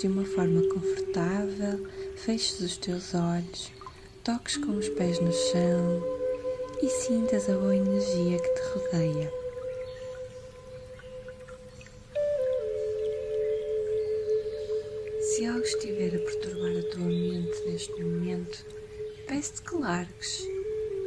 de uma forma confortável, feches os teus olhos, toques com os pés no chão e sintas a boa energia que te rodeia. Se algo estiver a perturbar a tua mente neste momento, peço-te que largues,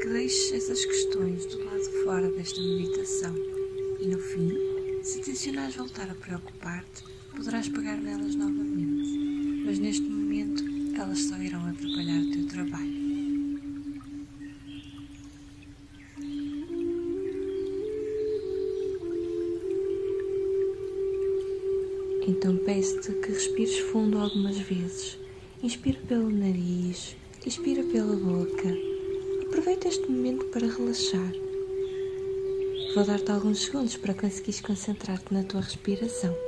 que deixes essas questões do lado fora desta meditação. E no fim, se tensionares voltar a preocupar-te, poderás pegar nelas novamente, mas neste momento elas só irão atrapalhar o teu trabalho. Então peço-te que respires fundo algumas vezes. Inspira pelo nariz, expira pela boca. Aproveita este momento para relaxar. Vou dar-te alguns segundos para conseguires concentrar-te na tua respiração.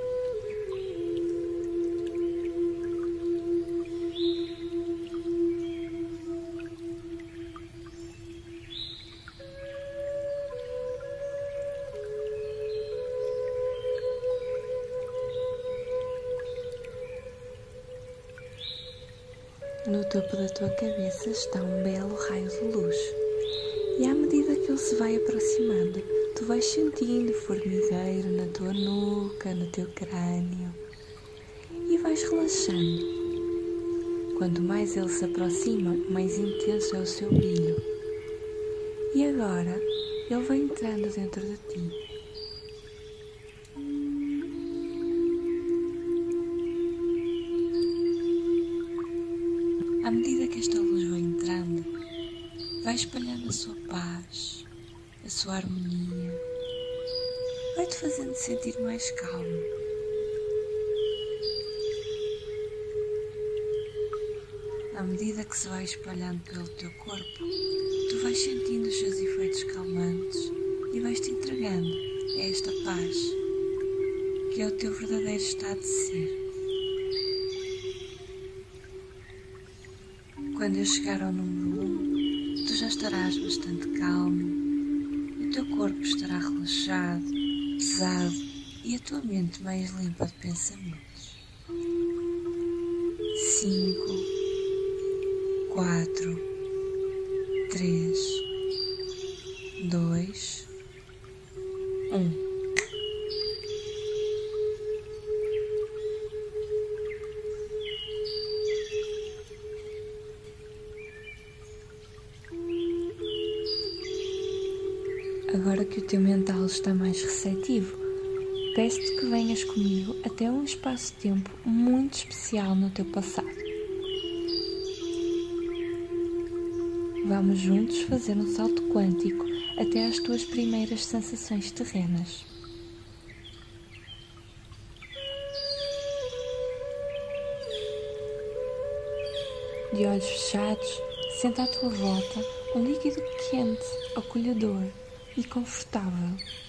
Topo da tua cabeça está um belo raio de luz. E à medida que ele se vai aproximando, tu vais sentindo formigueiro na tua nuca, no teu crânio e vais relaxando. Quanto mais ele se aproxima, mais intenso é o seu brilho. E agora ele vai entrando dentro de ti À medida que esta luz vai entrando, vai espalhando a sua paz, a sua harmonia, vai-te fazendo sentir mais calmo. À medida que se vai espalhando pelo teu corpo, tu vais sentindo os seus efeitos calmantes e vais-te entregando a esta paz, que é o teu verdadeiro estado de ser. Quando eu chegar ao número 1, um, tu já estarás bastante calmo, o teu corpo estará relaxado, pesado e a tua mente mais limpa de pensamentos. 5, 4, 3, está mais receptivo, peço-te que venhas comigo até um espaço-tempo muito especial no teu passado. Vamos juntos fazer um salto quântico até às tuas primeiras sensações terrenas. De olhos fechados, senta à tua volta um líquido quente, acolhedor e confortável.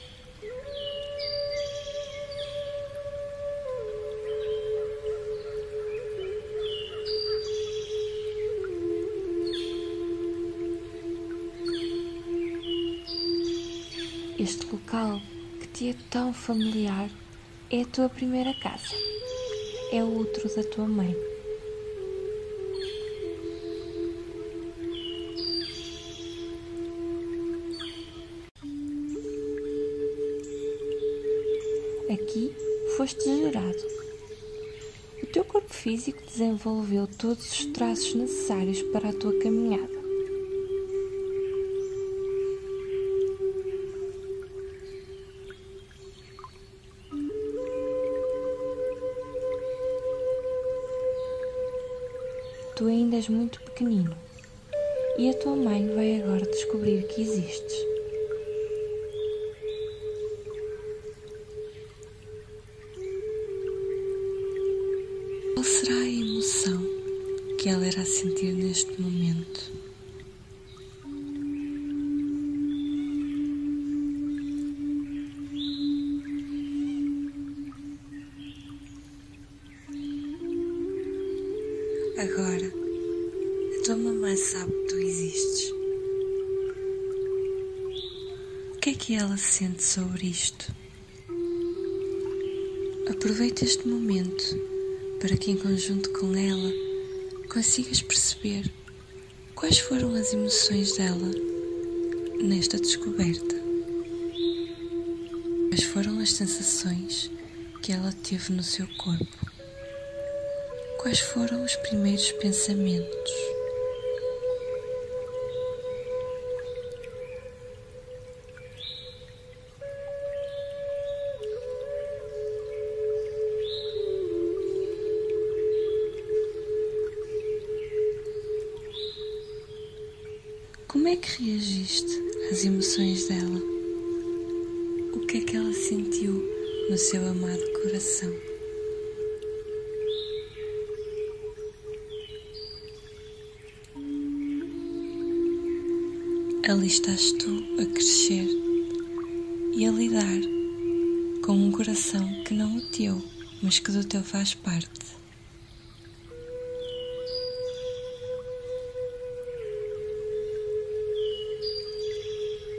Local que te é tão familiar é a tua primeira casa, é o outro da tua mãe. Aqui foste gerado. O teu corpo físico desenvolveu todos os traços necessários para a tua caminhada. Tu ainda és muito pequenino e a tua mãe vai agora descobrir que existes. Qual será a emoção que ela irá sentir neste momento? Agora, a tua mamãe sabe que tu existes. O que é que ela sente sobre isto? Aproveita este momento para que, em conjunto com ela, consigas perceber quais foram as emoções dela nesta descoberta. Quais foram as sensações que ela teve no seu corpo? Quais foram os primeiros pensamentos? Como é que reagiste às emoções dela? O que é que ela sentiu no seu amado coração? Ali estás tu a crescer e a lidar com um coração que não é teu, mas que do teu faz parte.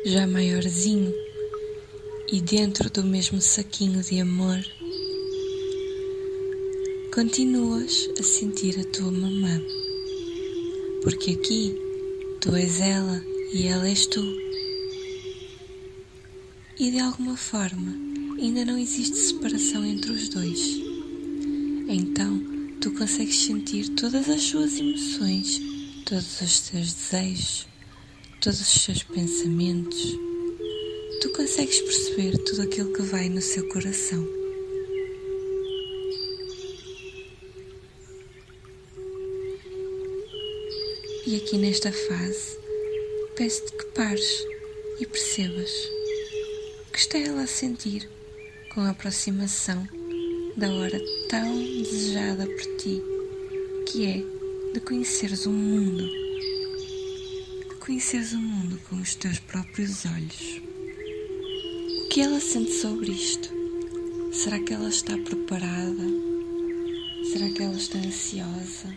já maiorzinho e dentro do mesmo saquinho de amor, continuas a sentir a tua mamã, porque aqui tu és ela e ela és tu. E de alguma forma ainda não existe separação entre os dois. Então tu consegues sentir todas as suas emoções, todos os teus desejos, todos os seus pensamentos, tu consegues perceber tudo aquilo que vai no seu coração. E aqui nesta fase, peço-te que pares e percebas o que está ela a sentir com a aproximação da hora tão desejada por ti, que é de conheceres o mundo conheceres o mundo com os teus próprios olhos. O que ela sente sobre isto? Será que ela está preparada? Será que ela está ansiosa?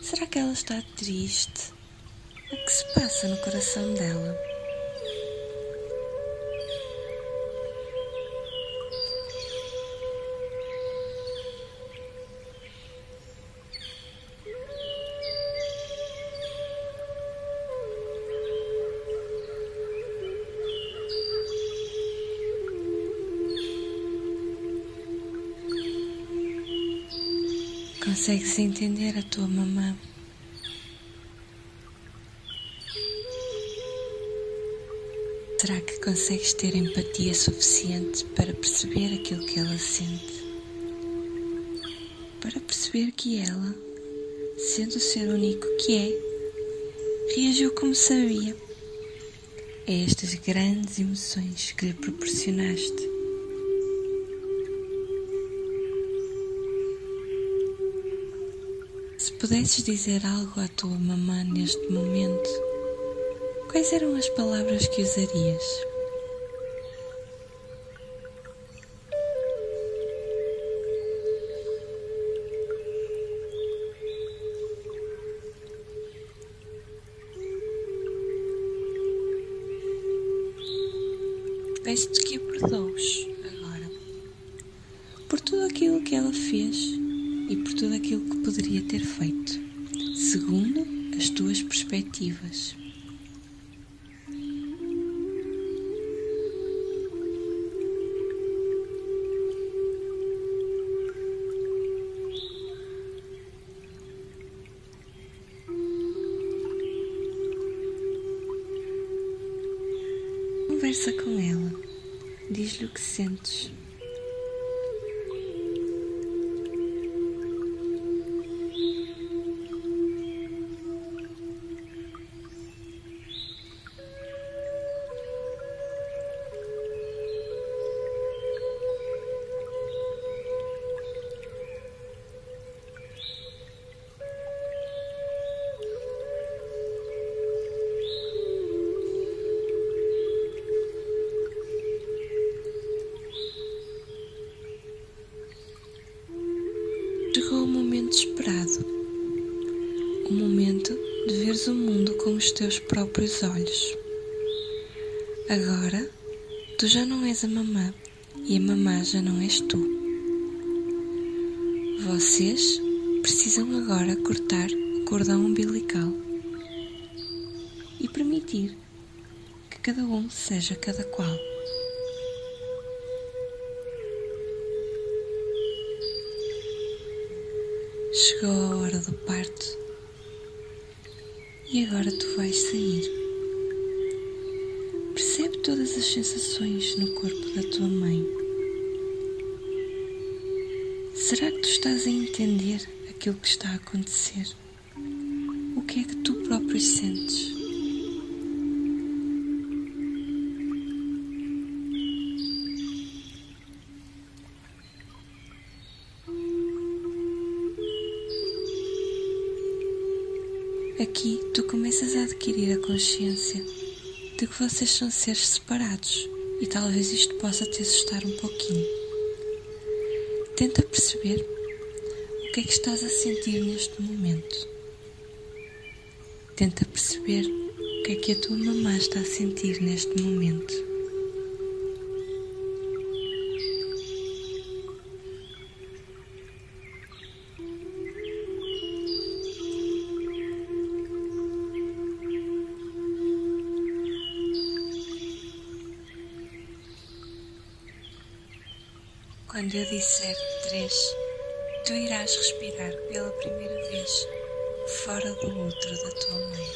Será que ela está triste? O que se passa no coração dela? Consegues entender a tua mamã? Será que consegues ter empatia suficiente para perceber aquilo que ela sente? Para perceber que ela, sendo o ser único que é, reagiu como sabia a estas grandes emoções que lhe proporcionaste. Se pudesses dizer algo à tua mamã neste momento, quais eram as palavras que usarias? O que sentes. Momento esperado. O momento de veres o mundo com os teus próprios olhos. Agora, tu já não és a mamã e a mamã já não és tu. Vocês precisam agora cortar o cordão umbilical e permitir que cada um seja cada qual. Chegou a hora do parto e agora tu vais sair. Percebe todas as sensações no corpo da tua mãe. Será que tu estás a entender aquilo que está a acontecer? O que é que tu próprio sentes? Adquirir a consciência de que vocês são seres separados e talvez isto possa te assustar um pouquinho. Tenta perceber o que é que estás a sentir neste momento. Tenta perceber o que é que a tua mamã está a sentir neste momento. Quando eu disser três, tu irás respirar pela primeira vez fora do útero da tua mãe.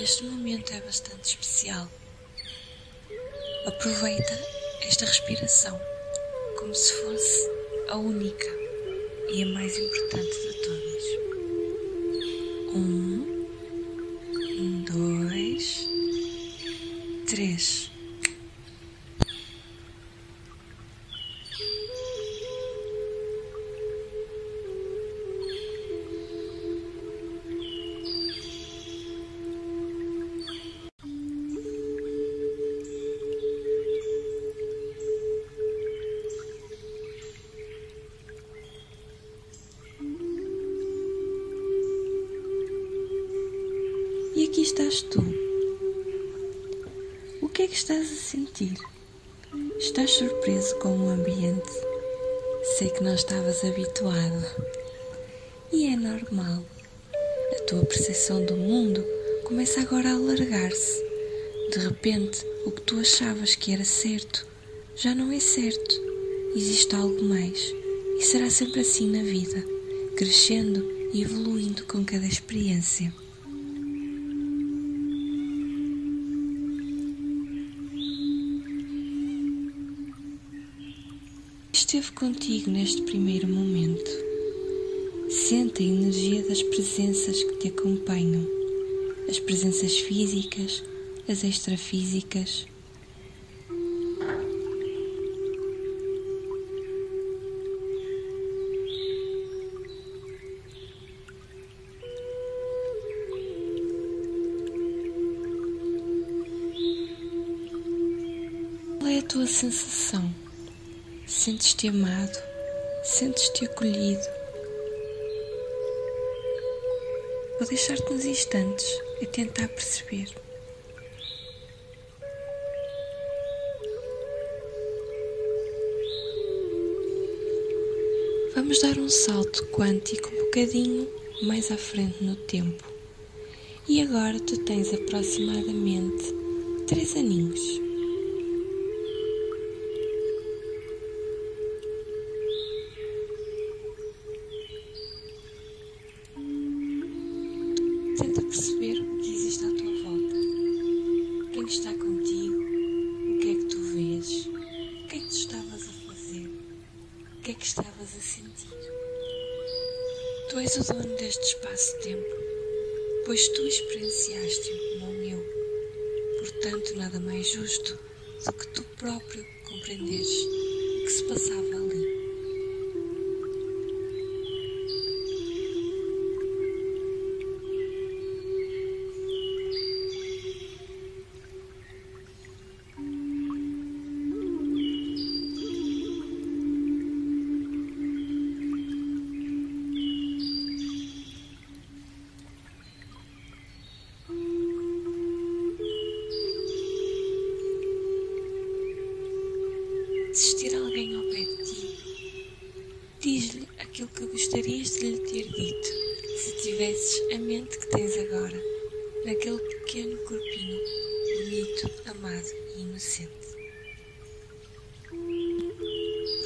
Este momento é bastante especial. Aproveita esta respiração como se fosse a única e a mais importante de todas. Um, dois, três. Que é que estás a sentir? Estás surpreso com o ambiente? Sei que não estavas habituado. E é normal. A tua percepção do mundo começa agora a alargar-se. De repente, o que tu achavas que era certo já não é certo. Existe algo mais. E será sempre assim na vida, crescendo e evoluindo com cada experiência. Contigo neste primeiro momento. Sente a energia das presenças que te acompanham, as presenças físicas, as extrafísicas. Qual é a tua sensação? Sentes-te amado, sentes-te acolhido. Vou deixar-te uns instantes e tentar perceber. Vamos dar um salto quântico um bocadinho mais à frente no tempo. E agora tu tens aproximadamente três aninhos.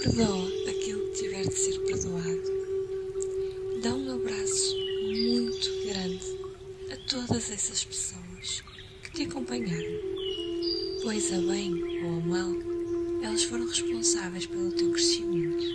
Perdoa aquilo que tiver de ser perdoado. Dá um abraço muito grande a todas essas pessoas que te acompanharam, pois a bem ou a mal, elas foram responsáveis pelo teu crescimento.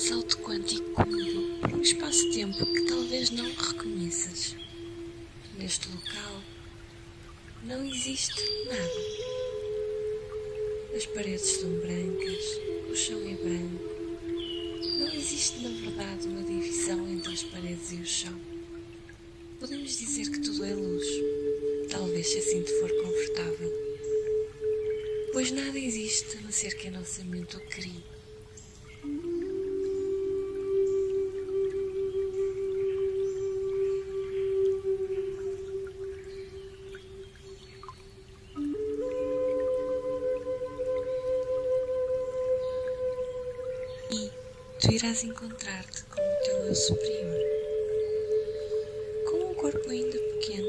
Salto quântico comigo por um espaço-tempo que talvez não reconheças. Neste local não existe nada. As paredes são brancas, o chão é branco. Não existe, na verdade, uma divisão entre as paredes e o chão. Podemos dizer que tudo é luz, talvez se assim te for confortável. Pois nada existe a não ser que a nossa mente o crie tu irás encontrar-te com o teu eu superior. Com um corpo ainda pequeno,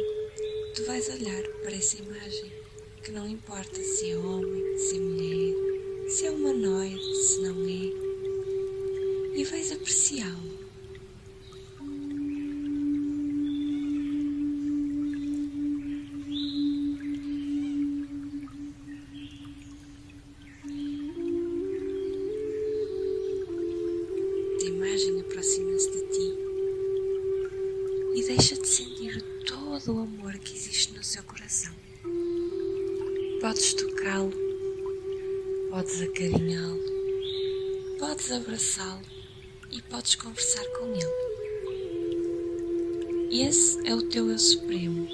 tu vais olhar para essa imagem, que não importa se é homem, se é mulher, se é humanoide, se não é, e vais apreciá-lo Podes tocá-lo, podes acarinhá-lo, podes abraçá-lo e podes conversar com ele. Esse é o teu eu supremo,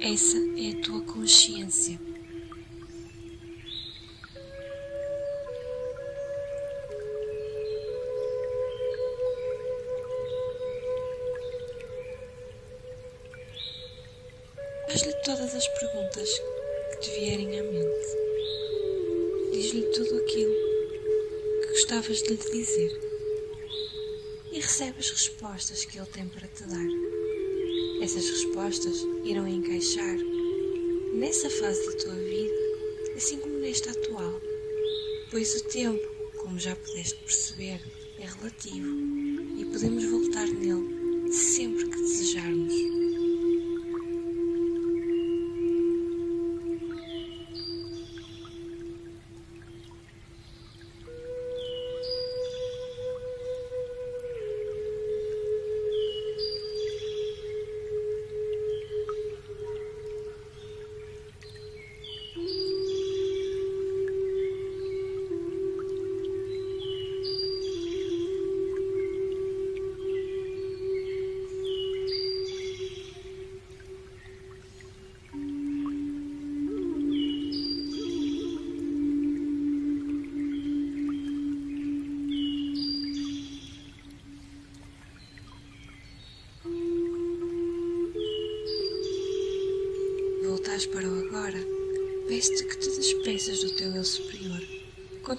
essa é a tua consciência. De lhe dizer. E recebe as respostas que ele tem para te dar. Essas respostas irão encaixar nessa fase da tua vida, assim como nesta atual, pois o tempo, como já pudeste perceber, é relativo e podemos voltar nele sempre que desejarmos.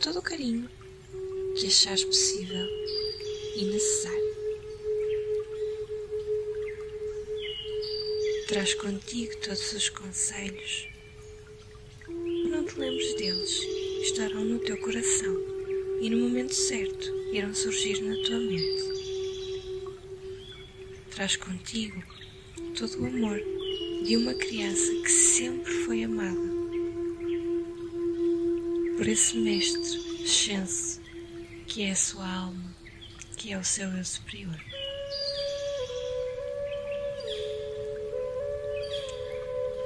Todo o carinho que achares possível e necessário. Traz contigo todos os conselhos. Não te lembres deles, estarão no teu coração e no momento certo irão surgir na tua mente. Traz contigo todo o amor de uma criança que sempre foi amada por esse mestre Chance, que é a sua alma, que é o seu eu superior.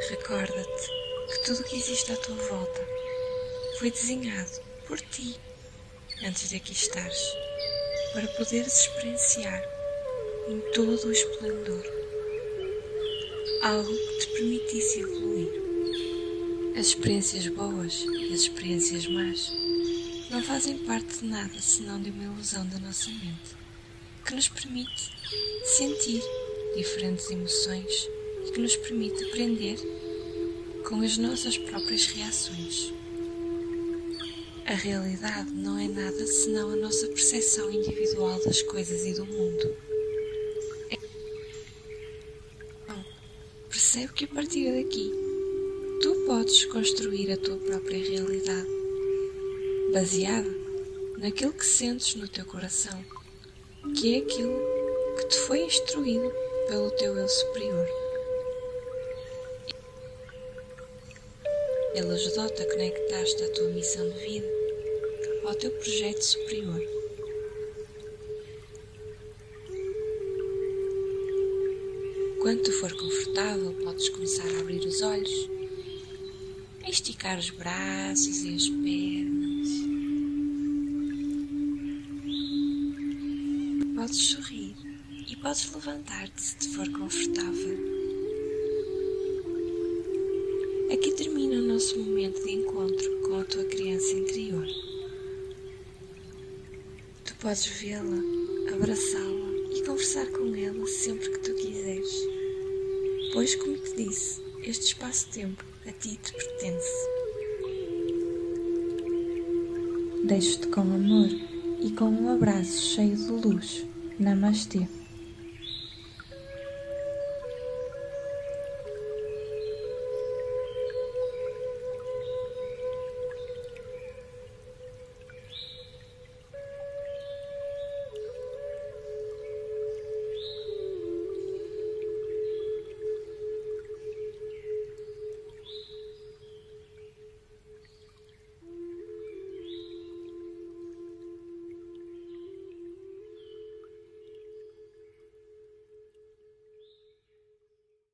Recorda-te que tudo o que existe à tua volta foi desenhado por ti antes de aqui estares, para poderes experienciar em todo o esplendor algo que te permitisse evoluir. As experiências boas e as experiências más não fazem parte de nada senão de uma ilusão da nossa mente, que nos permite sentir diferentes emoções e que nos permite aprender com as nossas próprias reações. A realidade não é nada senão a nossa percepção individual das coisas e do mundo. Então, percebe que a partir daqui tu podes construir a tua própria realidade, baseada naquilo que sentes no teu coração, que é aquilo que te foi instruído pelo teu eu superior. Ele ajudou-te a conectar-te à tua missão de vida, ao teu projeto superior. Quando tu for confortável, podes começar a abrir os olhos, esticar os braços e as pernas. Podes sorrir e podes levantar-te se te for confortável. Aqui termina o nosso momento de encontro com a tua criança interior. Tu podes vê-la, abraçá-la e conversar com ela sempre que tu quiseres. Pois, como te disse, este espaço-tempo a ti te pertence. Deixo-te com amor e com um abraço cheio de luz. Namastê.